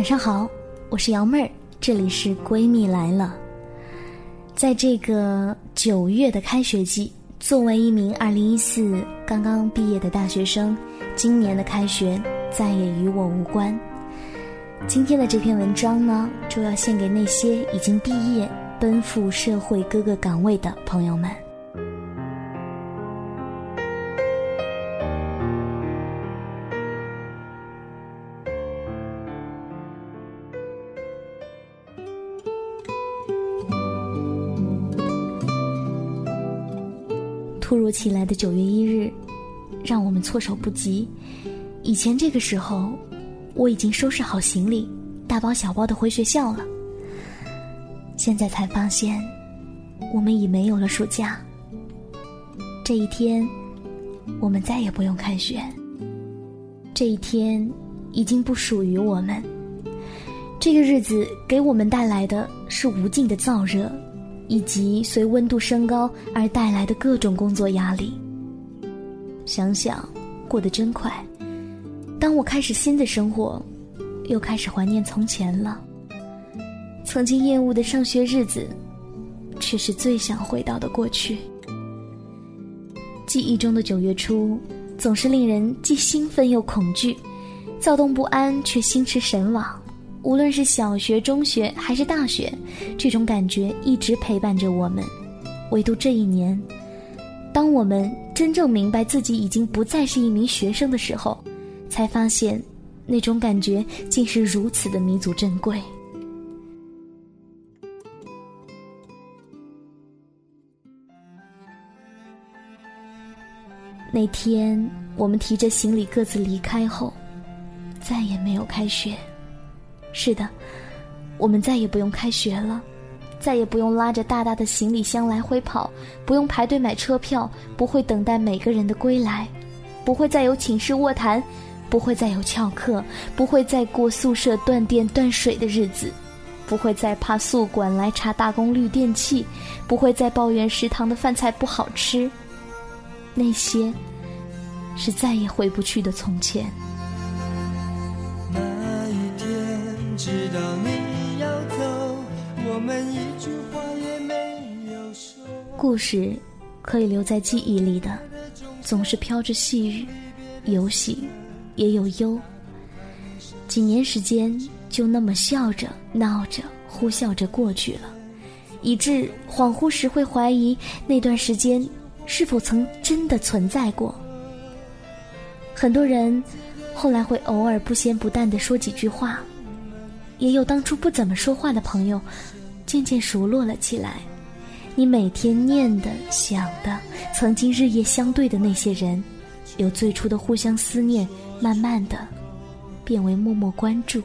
晚上好，我是瑶妹儿，这里是闺蜜来了。在这个九月的开学季，作为一名二零一四刚刚毕业的大学生，今年的开学再也与我无关。今天的这篇文章呢，就要献给那些已经毕业、奔赴社会各个岗位的朋友们。如其来的九月一日，让我们措手不及。以前这个时候，我已经收拾好行李，大包小包的回学校了。现在才发现，我们已没有了暑假。这一天，我们再也不用开学。这一天，已经不属于我们。这个日子给我们带来的是无尽的燥热。以及随温度升高而带来的各种工作压力。想想，过得真快。当我开始新的生活，又开始怀念从前了。曾经厌恶的上学日子，却是最想回到的过去。记忆中的九月初，总是令人既兴奋又恐惧，躁动不安却心驰神往。无论是小学、中学还是大学，这种感觉一直陪伴着我们。唯独这一年，当我们真正明白自己已经不再是一名学生的时候，才发现，那种感觉竟是如此的弥足珍贵。那天，我们提着行李各自离开后，再也没有开学。是的，我们再也不用开学了，再也不用拉着大大的行李箱来回跑，不用排队买车票，不会等待每个人的归来，不会再有寝室卧谈，不会再有翘课，不会再过宿舍断电断水的日子，不会再怕宿管来查大功率电器，不会再抱怨食堂的饭菜不好吃，那些是再也回不去的从前。故事可以留在记忆里的，总是飘着细雨，有喜也有忧。几年时间就那么笑着、闹着、呼啸着过去了，以致恍惚时会怀疑那段时间是否曾真的存在过。很多人后来会偶尔不咸不淡地说几句话。也有当初不怎么说话的朋友，渐渐熟络了起来。你每天念的、想的，曾经日夜相对的那些人，由最初的互相思念，慢慢的变为默默关注，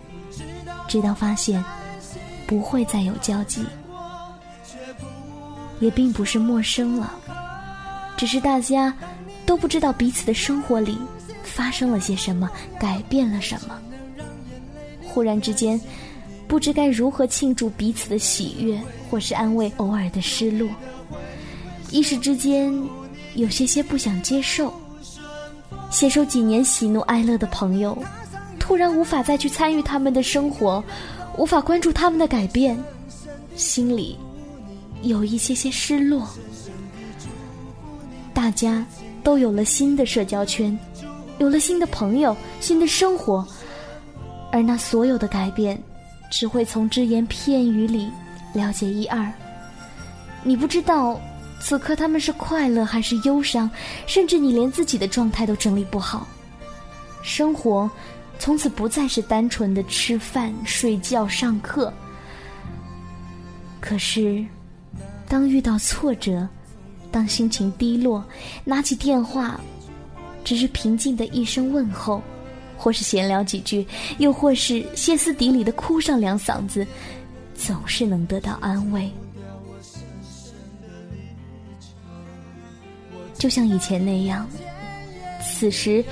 直到发现不会再有交集，也并不是陌生了，只是大家都不知道彼此的生活里发生了些什么，改变了什么。忽然之间，不知该如何庆祝彼此的喜悦，或是安慰偶尔的失落。一时之间，有些些不想接受。携手几年喜怒哀乐的朋友，突然无法再去参与他们的生活，无法关注他们的改变，心里有一些些失落。大家都有了新的社交圈，有了新的朋友，新的生活。而那所有的改变，只会从只言片语里了解一二。你不知道此刻他们是快乐还是忧伤，甚至你连自己的状态都整理不好。生活从此不再是单纯的吃饭、睡觉、上课。可是，当遇到挫折，当心情低落，拿起电话，只是平静的一声问候。或是闲聊几句，又或是歇斯底里的哭上两嗓子，总是能得到安慰。就像以前那样，此时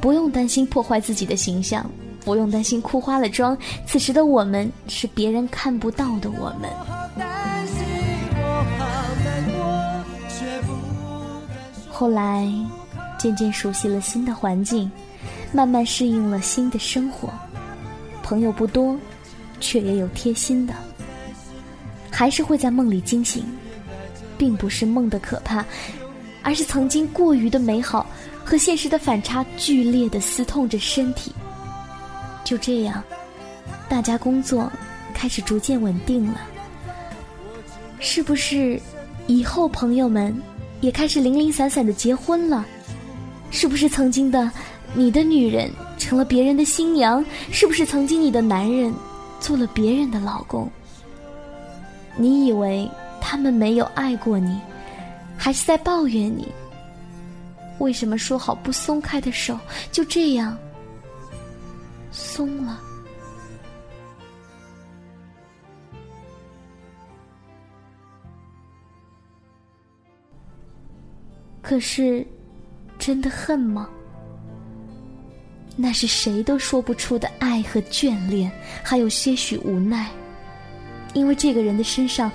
不用担心破坏自己的形象，不用担心哭花了妆。此时的我们是别人看不到的我们。后来，渐渐熟悉了新的环境。慢慢适应了新的生活，朋友不多，却也有贴心的，还是会在梦里惊醒，并不是梦的可怕，而是曾经过于的美好和现实的反差剧烈的撕痛着身体。就这样，大家工作开始逐渐稳定了，是不是？以后朋友们也开始零零散散的结婚了，是不是曾经的你的女人成了别人的新娘？是不是曾经你的男人做了别人的老公？你以为他们没有爱过你，还是在抱怨你？为什么说好不松开的手就这样松了？可是，真的恨吗？那是谁都说不出的爱和眷恋，还有些许无奈。因为这个人的身上，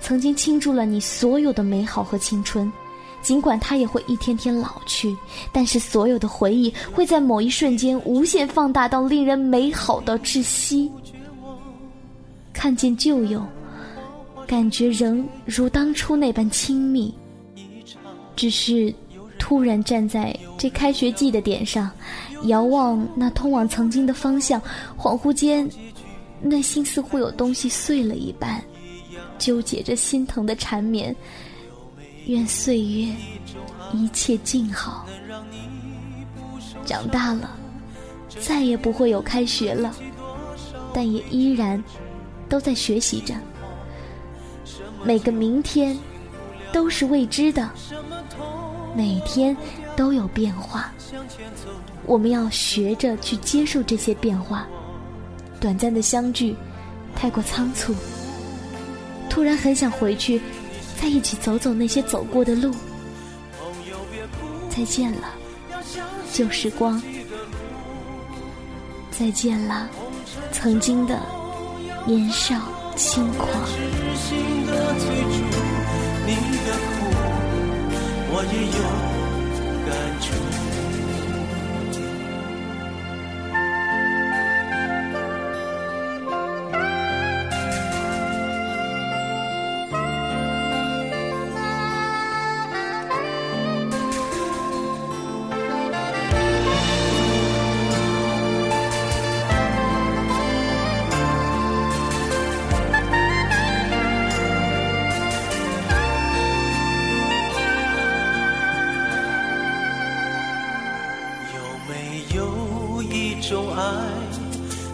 曾经倾注了你所有的美好和青春。尽管他也会一天天老去，但是所有的回忆会在某一瞬间无限放大到令人美好到窒息。看见旧友，感觉仍如当初那般亲密。只是，突然站在这开学季的点上，遥望那通往曾经的方向，恍惚间，内心似乎有东西碎了一般，纠结着心疼的缠绵。愿岁月一切静好。长大了，再也不会有开学了，但也依然都在学习着。每个明天都是未知的。每天都有变化，我们要学着去接受这些变化。短暂的相聚，太过仓促。突然很想回去，再一起走走那些走过的路。再见了，旧时光。再见了，曾经的年少轻狂。我也有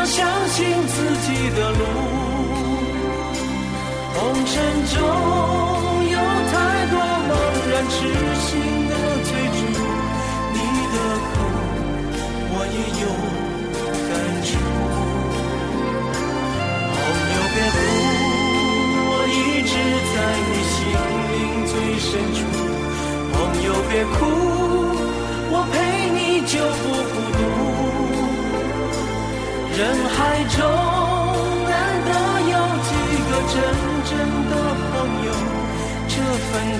要相信自己的路，红尘中有太多茫然痴心的追逐，你的苦我也有。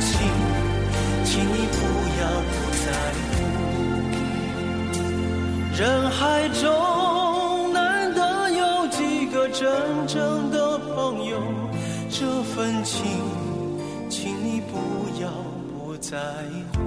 情，请你不要不在乎。人海中难得有几个真正的朋友，这份情，请你不要不在乎。